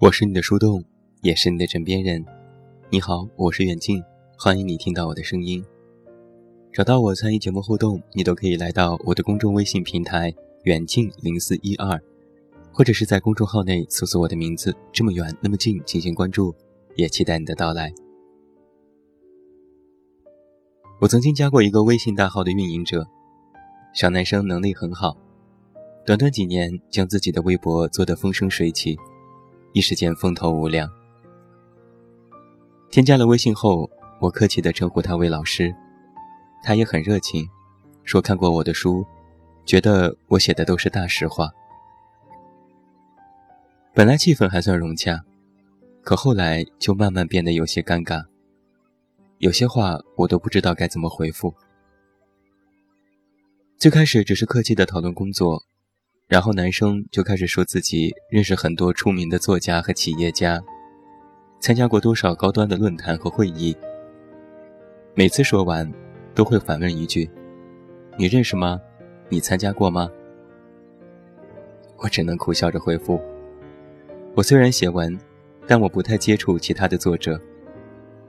我是你的树洞，也是你的枕边人。你好，我是远近，欢迎你听到我的声音。找到我参与节目互动，你都可以来到我的公众微信平台远近零四一二，或者是在公众号内搜索我的名字这么远那么近进行关注，也期待你的到来。我曾经加过一个微信大号的运营者，小男生能力很好，短短几年将自己的微博做得风生水起。一时间风头无两。添加了微信后，我客气地称呼他为老师，他也很热情，说看过我的书，觉得我写的都是大实话。本来气氛还算融洽，可后来就慢慢变得有些尴尬，有些话我都不知道该怎么回复。最开始只是客气地讨论工作。然后男生就开始说自己认识很多出名的作家和企业家，参加过多少高端的论坛和会议。每次说完，都会反问一句：“你认识吗？你参加过吗？”我只能苦笑着回复：“我虽然写文，但我不太接触其他的作者，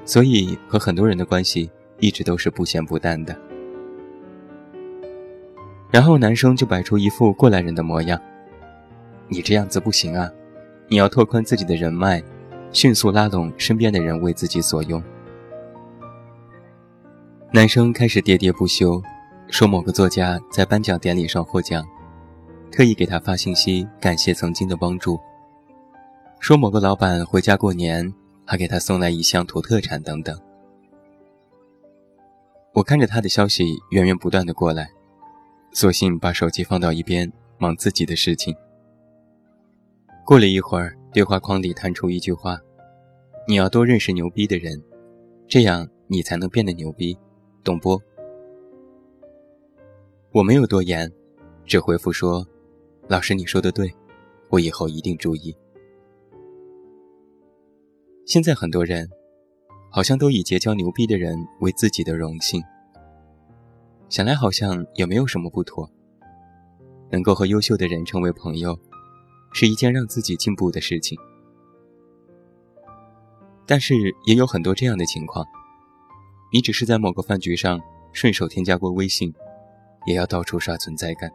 所以和很多人的关系一直都是不咸不淡的。”然后男生就摆出一副过来人的模样，你这样子不行啊，你要拓宽自己的人脉，迅速拉拢身边的人为自己所用。男生开始喋喋不休，说某个作家在颁奖典礼上获奖，特意给他发信息感谢曾经的帮助，说某个老板回家过年还给他送来一箱土特产等等。我看着他的消息源源不断的过来。索性把手机放到一边，忙自己的事情。过了一会儿，对话框里弹出一句话：“你要多认识牛逼的人，这样你才能变得牛逼，懂不？”我没有多言，只回复说：“老师，你说的对，我以后一定注意。”现在很多人，好像都以结交牛逼的人为自己的荣幸。想来好像也没有什么不妥。能够和优秀的人成为朋友，是一件让自己进步的事情。但是也有很多这样的情况：你只是在某个饭局上顺手添加过微信，也要到处刷存在感。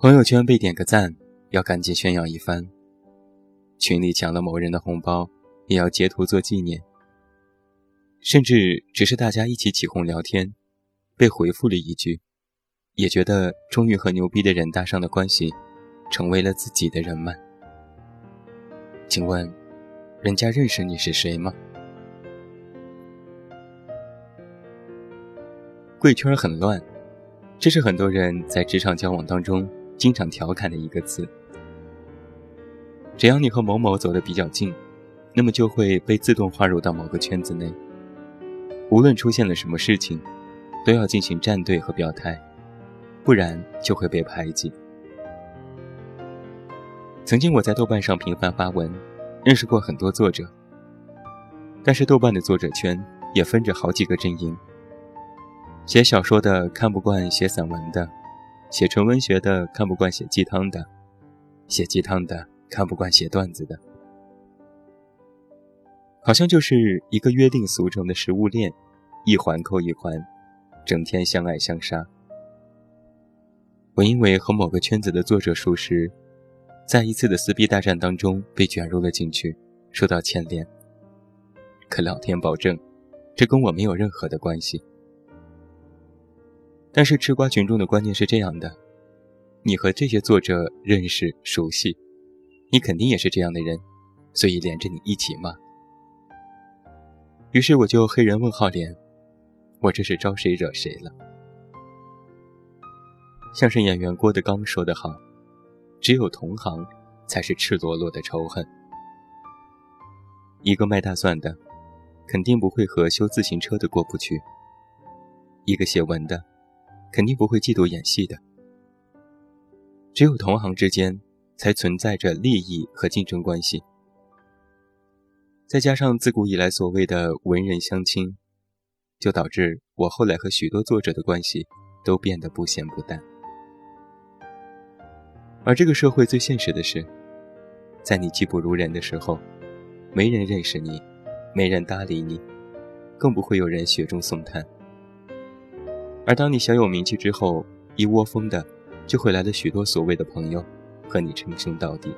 朋友圈被点个赞，要赶紧炫耀一番；群里抢了某人的红包，也要截图做纪念。甚至只是大家一起起哄聊天，被回复了一句，也觉得终于和牛逼的人搭上了关系，成为了自己的人脉。请问，人家认识你是谁吗？贵圈很乱，这是很多人在职场交往当中经常调侃的一个词。只要你和某某走得比较近，那么就会被自动划入到某个圈子内。无论出现了什么事情，都要进行站队和表态，不然就会被排挤。曾经我在豆瓣上频繁发文，认识过很多作者，但是豆瓣的作者圈也分着好几个阵营。写小说的看不惯写散文的，写纯文学的看不惯写鸡汤的，写鸡汤的看不惯写段子的。好像就是一个约定俗成的食物链，一环扣一环，整天相爱相杀。我因为和某个圈子的作者熟识，在一次的撕逼大战当中被卷入了进去，受到牵连。可老天保证，这跟我没有任何的关系。但是吃瓜群众的观念是这样的：你和这些作者认识熟悉，你肯定也是这样的人，所以连着你一起骂。于是我就黑人问号脸，我这是招谁惹谁了？相声演员郭德纲说得好，只有同行，才是赤裸裸的仇恨。一个卖大蒜的，肯定不会和修自行车的过不去；一个写文的，肯定不会嫉妒演戏的。只有同行之间，才存在着利益和竞争关系。再加上自古以来所谓的文人相亲，就导致我后来和许多作者的关系都变得不咸不淡。而这个社会最现实的是，在你技不如人的时候，没人认识你，没人搭理你，更不会有人雪中送炭。而当你小有名气之后，一窝蜂的就会来了许多所谓的朋友，和你称兄道弟。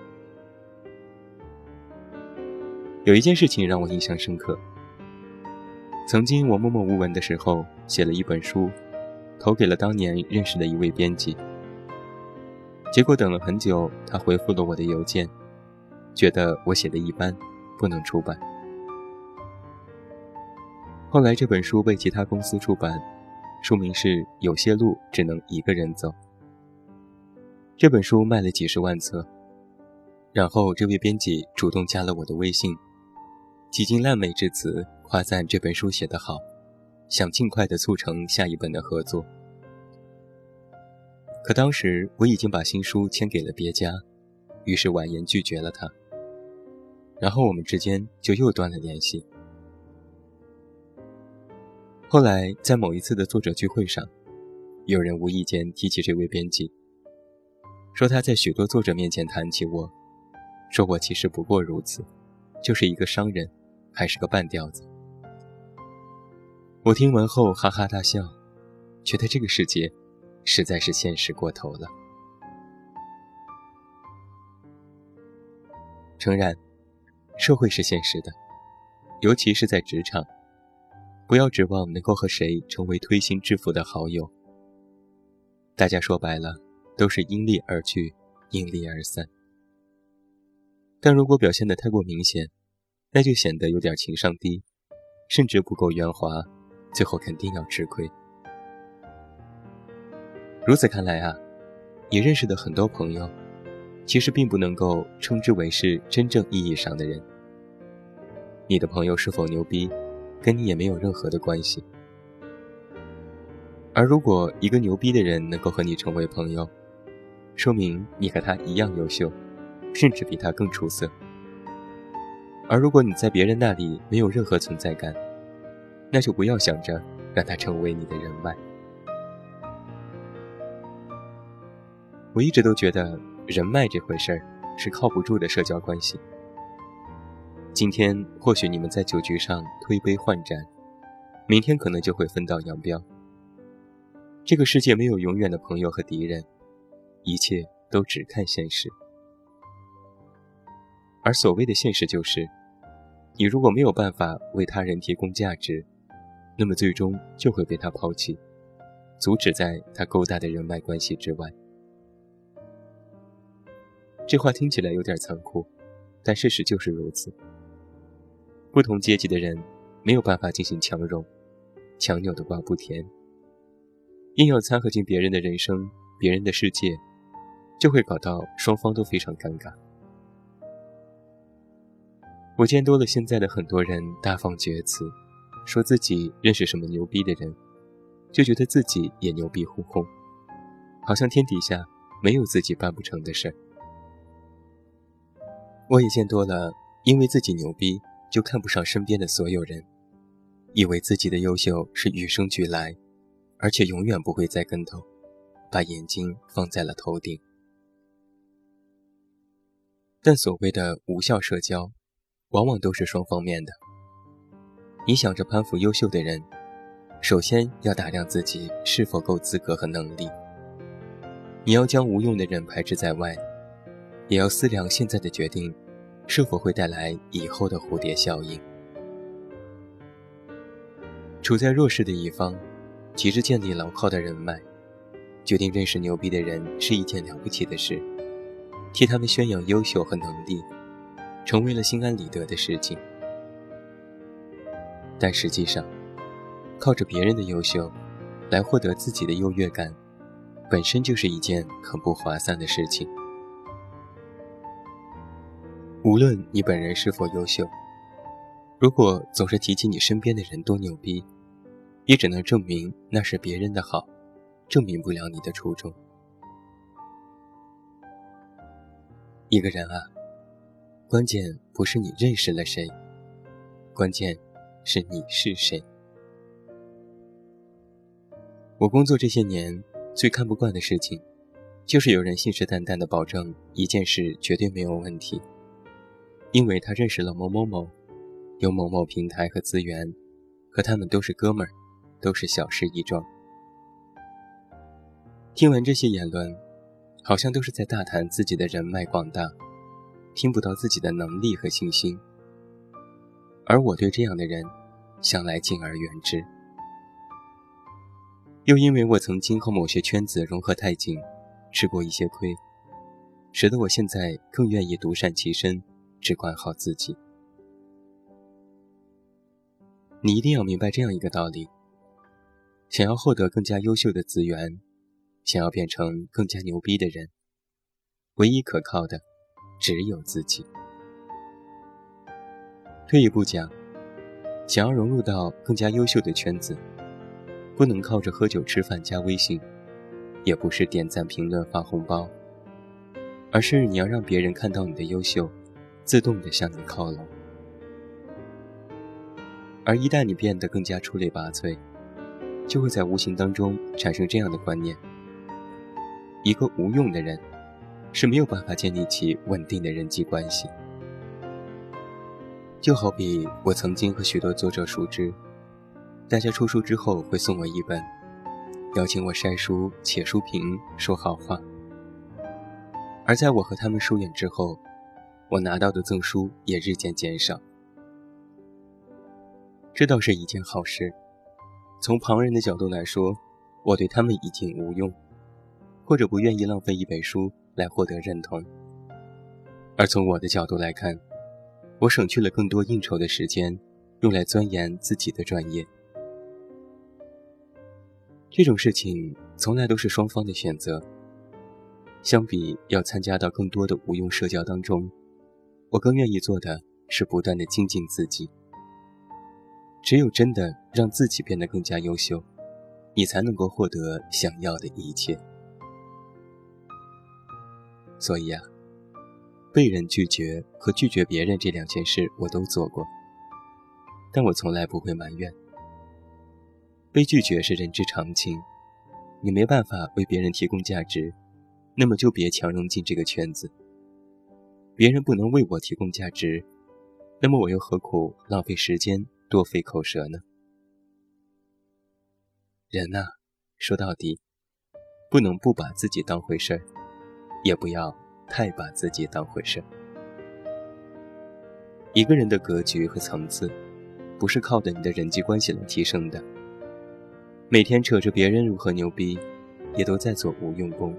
有一件事情让我印象深刻。曾经我默默无闻的时候，写了一本书，投给了当年认识的一位编辑。结果等了很久，他回复了我的邮件，觉得我写的一般，不能出版。后来这本书被其他公司出版。书名是《有些路只能一个人走》。这本书卖了几十万册，然后这位编辑主动加了我的微信，几经烂美之词，夸赞这本书写得好，想尽快的促成下一本的合作。可当时我已经把新书签给了别家，于是婉言拒绝了他。然后我们之间就又断了联系。后来，在某一次的作者聚会上，有人无意间提起这位编辑，说他在许多作者面前谈起我，说我其实不过如此，就是一个商人，还是个半吊子。我听完后哈哈大笑，觉得这个世界实在是现实过头了。诚然，社会是现实的，尤其是在职场。不要指望能够和谁成为推心置腹的好友。大家说白了，都是因利而聚，因利而散。但如果表现得太过明显，那就显得有点情商低，甚至不够圆滑，最后肯定要吃亏。如此看来啊，你认识的很多朋友，其实并不能够称之为是真正意义上的人。你的朋友是否牛逼？跟你也没有任何的关系。而如果一个牛逼的人能够和你成为朋友，说明你和他一样优秀，甚至比他更出色。而如果你在别人那里没有任何存在感，那就不要想着让他成为你的人脉。我一直都觉得人脉这回事儿是靠不住的社交关系。今天或许你们在酒局上推杯换盏，明天可能就会分道扬镳。这个世界没有永远的朋友和敌人，一切都只看现实。而所谓的现实就是，你如果没有办法为他人提供价值，那么最终就会被他抛弃，阻止在他勾搭的人脉关系之外。这话听起来有点残酷，但事实就是如此。不同阶级的人没有办法进行强融，强扭的瓜不甜。硬要掺和进别人的人生、别人的世界，就会搞到双方都非常尴尬。我见多了现在的很多人大放厥词，说自己认识什么牛逼的人，就觉得自己也牛逼哄哄，好像天底下没有自己办不成的事儿。我也见多了，因为自己牛逼。就看不上身边的所有人，以为自己的优秀是与生俱来，而且永远不会栽跟头，把眼睛放在了头顶。但所谓的无效社交，往往都是双方面的。你想着攀附优秀的人，首先要打量自己是否够资格和能力。你要将无用的人排斥在外，也要思量现在的决定。是否会带来以后的蝴蝶效应？处在弱势的一方，急着建立牢靠的人脉，决定认识牛逼的人是一件了不起的事，替他们宣扬优秀和能力，成为了心安理得的事情。但实际上，靠着别人的优秀来获得自己的优越感，本身就是一件很不划算的事情。无论你本人是否优秀，如果总是提起你身边的人多牛逼，也只能证明那是别人的好，证明不了你的初衷。一个人啊，关键不是你认识了谁，关键是你是谁。我工作这些年，最看不惯的事情，就是有人信誓旦旦的保证一件事绝对没有问题。因为他认识了某某某，有某某平台和资源，和他们都是哥们儿，都是小事一桩。听完这些言论，好像都是在大谈自己的人脉广大，听不到自己的能力和信心。而我对这样的人，向来敬而远之。又因为我曾经和某些圈子融合太紧，吃过一些亏，使得我现在更愿意独善其身，只管好自己。你一定要明白这样一个道理：想要获得更加优秀的资源，想要变成更加牛逼的人，唯一可靠的只有自己。退一步讲，想要融入到更加优秀的圈子，不能靠着喝酒吃饭加微信，也不是点赞评论发红包，而是你要让别人看到你的优秀，自动的向你靠拢。而一旦你变得更加出类拔萃，就会在无形当中产生这样的观念：一个无用的人，是没有办法建立起稳定的人际关系。就好比我曾经和许多作者熟知，大家出书之后会送我一本，邀请我晒书、写书评、说好话。而在我和他们疏远之后，我拿到的赠书也日渐减少。这倒是一件好事。从旁人的角度来说，我对他们已经无用，或者不愿意浪费一本书来获得认同。而从我的角度来看，我省去了更多应酬的时间，用来钻研自己的专业。这种事情从来都是双方的选择。相比要参加到更多的无用社交当中，我更愿意做的是不断的精进自己。只有真的让自己变得更加优秀，你才能够获得想要的一切。所以啊。被人拒绝和拒绝别人这两件事我都做过，但我从来不会埋怨。被拒绝是人之常情，你没办法为别人提供价值，那么就别强融进这个圈子。别人不能为我提供价值，那么我又何苦浪费时间多费口舌呢？人呐，说到底，不能不把自己当回事儿，也不要。太把自己当回事。一个人的格局和层次，不是靠着你的人际关系来提升的。每天扯着别人如何牛逼，也都在做无用功。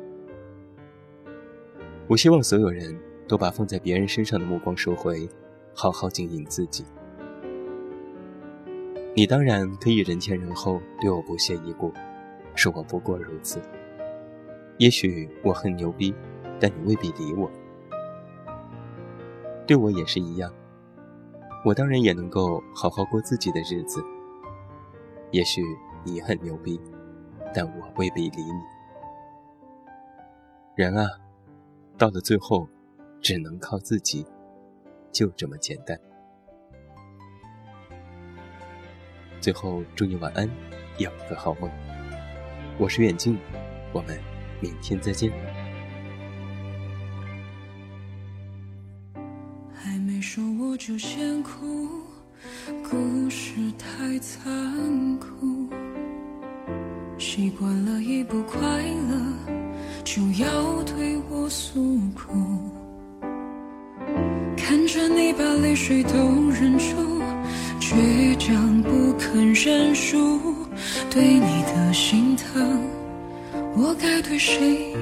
我希望所有人都把放在别人身上的目光收回，好好经营自己。你当然可以人前人后对我不屑一顾，说我不过如此。也许我很牛逼。但你未必理我，对我也是一样。我当然也能够好好过自己的日子。也许你很牛逼，但我未必理你。人啊，到了最后，只能靠自己，就这么简单。最后，祝你晚安，有个好梦。我是远近，我们明天再见。就先哭，故事太残酷。习惯了一不快乐，就要对我诉苦。看着你把泪水都忍住，倔强不肯认输。对你的心疼，我该对谁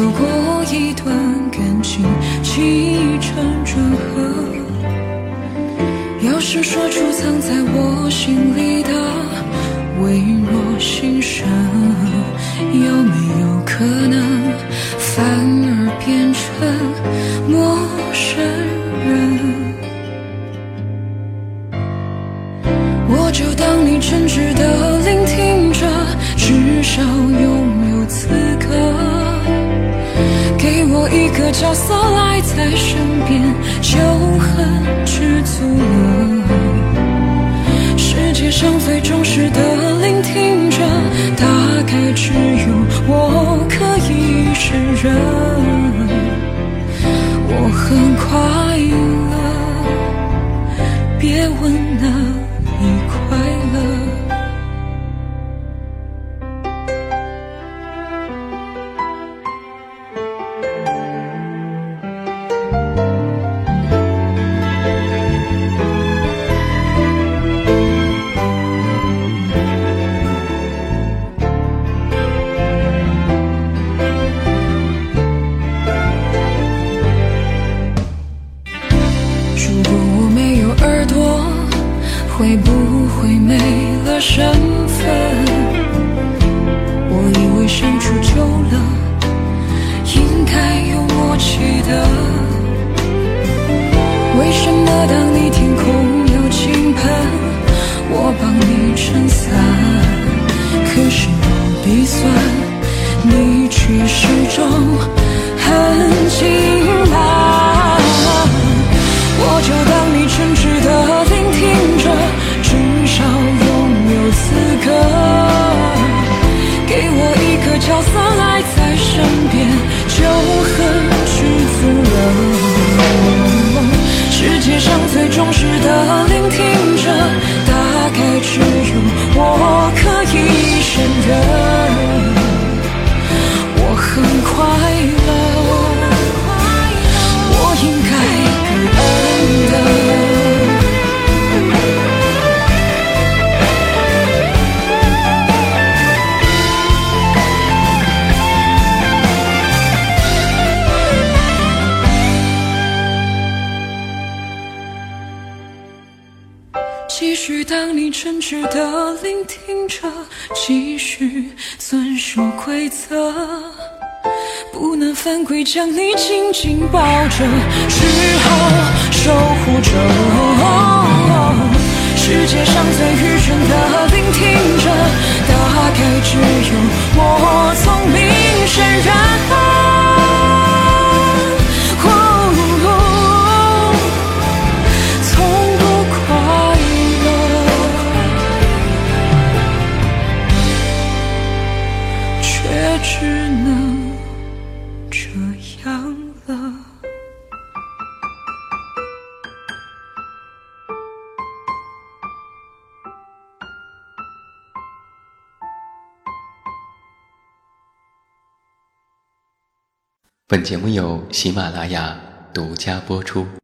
走过一段感情起承转合。要是说出藏在我心里的委屈如果我没有耳朵，会不会没了身份？我以为相处久了，应该有默契的。为什么当你天空有倾盆，我帮你撑伞，可是我鼻酸，你却始终很轻。就当当你诚挚的聆听着，继续遵守规则。不能犯规，将你紧紧抱着，只好守护着。世界上最愚蠢的聆听着，大概只有我聪明胜任。本节目由喜马拉雅独家播出。